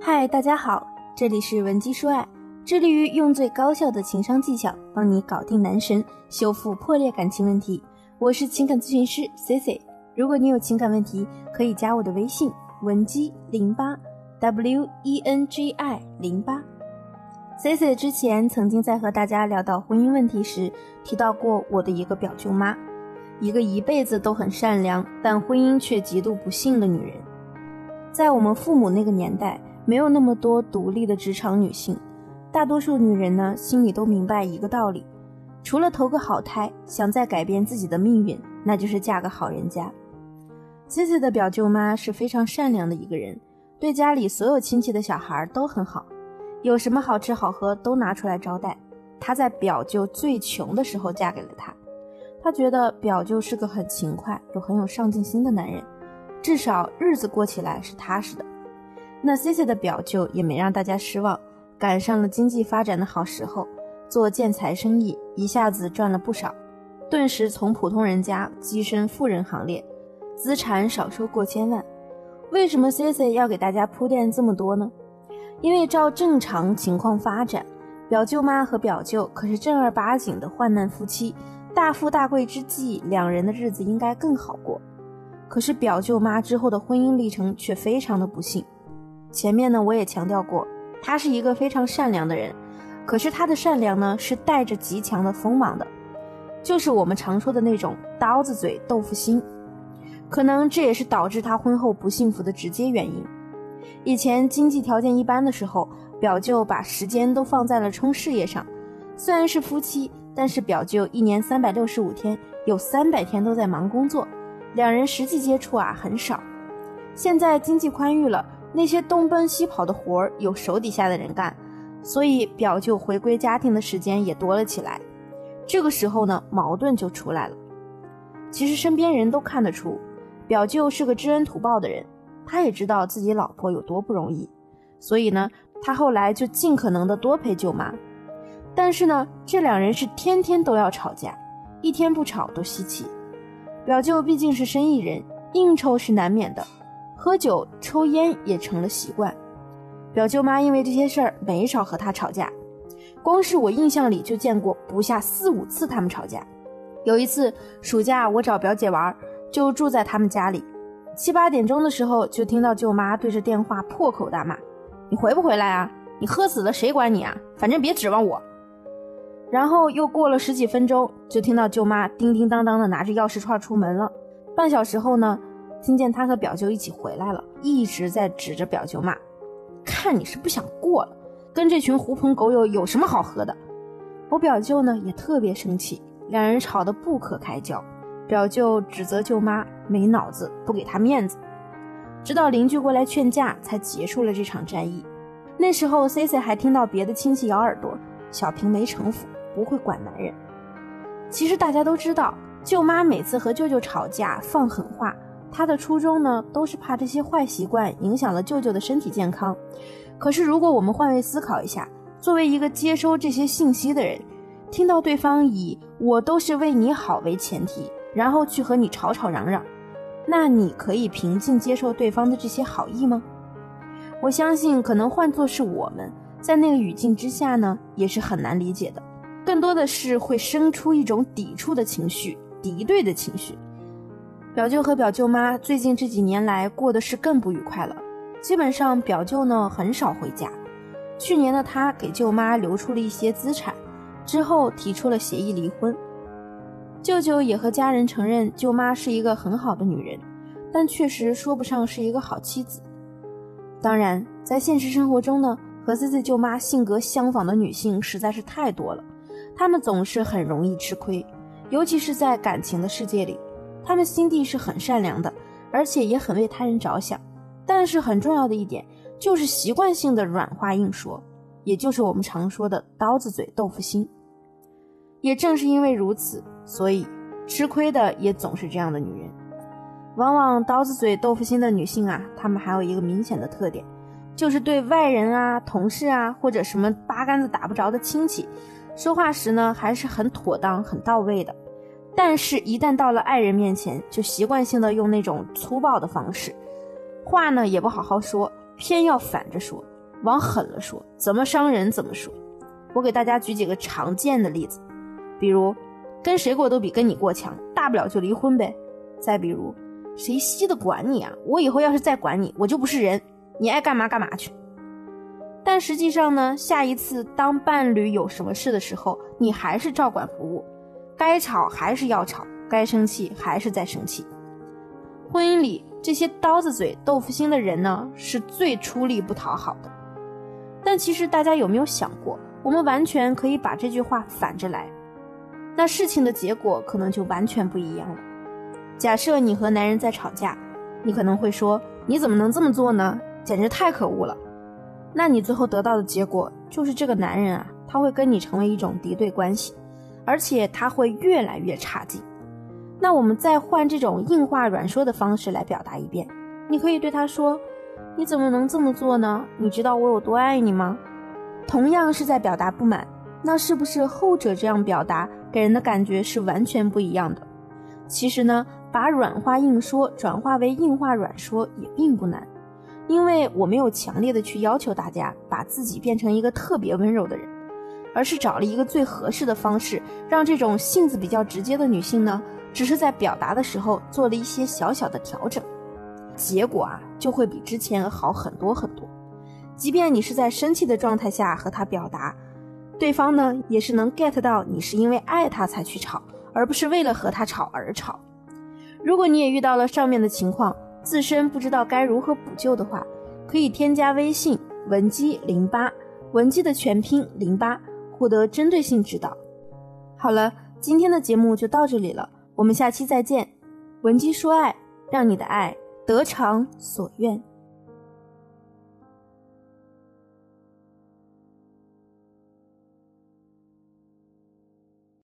嗨，大家好，这里是文姬说爱，致力于用最高效的情商技巧帮你搞定男神，修复破裂感情问题。我是情感咨询师 C C，如果你有情感问题，可以加我的微信文姬零八 W E N G I 零八。C C 之前曾经在和大家聊到婚姻问题时，提到过我的一个表舅妈，一个一辈子都很善良，但婚姻却极度不幸的女人。在我们父母那个年代，没有那么多独立的职场女性，大多数女人呢，心里都明白一个道理：除了投个好胎，想再改变自己的命运，那就是嫁个好人家。C C 的表舅妈是非常善良的一个人，对家里所有亲戚的小孩都很好。有什么好吃好喝都拿出来招待。她在表舅最穷的时候嫁给了他，她觉得表舅是个很勤快又很有上进心的男人，至少日子过起来是踏实的。那 C C 的表舅也没让大家失望，赶上了经济发展的好时候，做建材生意一下子赚了不少，顿时从普通人家跻身富人行列，资产少说过千万。为什么 C C 要给大家铺垫这么多呢？因为照正常情况发展，表舅妈和表舅可是正儿八经的患难夫妻，大富大贵之际，两人的日子应该更好过。可是表舅妈之后的婚姻历程却非常的不幸。前面呢我也强调过，她是一个非常善良的人，可是她的善良呢是带着极强的锋芒的，就是我们常说的那种刀子嘴豆腐心。可能这也是导致她婚后不幸福的直接原因。以前经济条件一般的时候，表舅把时间都放在了冲事业上。虽然是夫妻，但是表舅一年三百六十五天，有三百天都在忙工作，两人实际接触啊很少。现在经济宽裕了，那些东奔西跑的活儿有手底下的人干，所以表舅回归家庭的时间也多了起来。这个时候呢，矛盾就出来了。其实身边人都看得出，表舅是个知恩图报的人。他也知道自己老婆有多不容易，所以呢，他后来就尽可能的多陪舅妈。但是呢，这两人是天天都要吵架，一天不吵都稀奇。表舅毕竟是生意人，应酬是难免的，喝酒抽烟也成了习惯。表舅妈因为这些事儿没少和他吵架，光是我印象里就见过不下四五次他们吵架。有一次暑假我找表姐玩，就住在他们家里。七八点钟的时候，就听到舅妈对着电话破口大骂：“你回不回来啊？你喝死了谁管你啊？反正别指望我。”然后又过了十几分钟，就听到舅妈叮叮当当的拿着钥匙串出门了。半小时后呢，听见她和表舅一起回来了，一直在指着表舅骂：“看你是不想过了，跟这群狐朋狗友有什么好喝的？”我表舅呢也特别生气，两人吵得不可开交。表舅指责舅妈没脑子，不给他面子，直到邻居过来劝架，才结束了这场战役。那时候，C C 还听到别的亲戚咬耳朵：“小平没城府，不会管男人。”其实大家都知道，舅妈每次和舅舅吵架放狠话，她的初衷呢，都是怕这些坏习惯影响了舅舅的身体健康。可是，如果我们换位思考一下，作为一个接收这些信息的人，听到对方以“我都是为你好”为前提。然后去和你吵吵嚷嚷，那你可以平静接受对方的这些好意吗？我相信，可能换作是我们在那个语境之下呢，也是很难理解的。更多的是会生出一种抵触的情绪、敌对的情绪。表舅和表舅妈最近这几年来过的是更不愉快了，基本上表舅呢很少回家。去年的他给舅妈留出了一些资产，之后提出了协议离婚。舅舅也和家人承认，舅妈是一个很好的女人，但确实说不上是一个好妻子。当然，在现实生活中呢，和自己舅妈性格相仿的女性实在是太多了，他们总是很容易吃亏，尤其是在感情的世界里，他们心地是很善良的，而且也很为他人着想。但是很重要的一点，就是习惯性的软话硬说，也就是我们常说的刀子嘴豆腐心。也正是因为如此，所以吃亏的也总是这样的女人。往往刀子嘴豆腐心的女性啊，她们还有一个明显的特点，就是对外人啊、同事啊或者什么八竿子打不着的亲戚，说话时呢还是很妥当、很到位的。但是，一旦到了爱人面前，就习惯性的用那种粗暴的方式，话呢也不好好说，偏要反着说，往狠了说，怎么伤人怎么说。我给大家举几个常见的例子，比如跟谁过都比跟你过强，大不了就离婚呗。再比如，谁稀得管你啊？我以后要是再管你，我就不是人，你爱干嘛干嘛去。但实际上呢，下一次当伴侣有什么事的时候，你还是照管不误，该吵还是要吵，该生气还是在生气。婚姻里这些刀子嘴豆腐心的人呢，是最出力不讨好的。但其实大家有没有想过，我们完全可以把这句话反着来，那事情的结果可能就完全不一样了。假设你和男人在吵架，你可能会说：“你怎么能这么做呢？简直太可恶了。”那你最后得到的结果就是这个男人啊，他会跟你成为一种敌对关系，而且他会越来越差劲。那我们再换这种硬话软说的方式来表达一遍，你可以对他说：“你怎么能这么做呢？你知道我有多爱你吗？”同样是在表达不满，那是不是后者这样表达给人的感觉是完全不一样的？其实呢，把软话硬说转化为硬话软说也并不难，因为我没有强烈的去要求大家把自己变成一个特别温柔的人，而是找了一个最合适的方式，让这种性子比较直接的女性呢。只是在表达的时候做了一些小小的调整，结果啊就会比之前好很多很多。即便你是在生气的状态下和他表达，对方呢也是能 get 到你是因为爱他才去吵，而不是为了和他吵而吵。如果你也遇到了上面的情况，自身不知道该如何补救的话，可以添加微信文姬零八，文姬的全拼零八，获得针对性指导。好了，今天的节目就到这里了。我们下期再见，文姬说爱，让你的爱得偿所愿。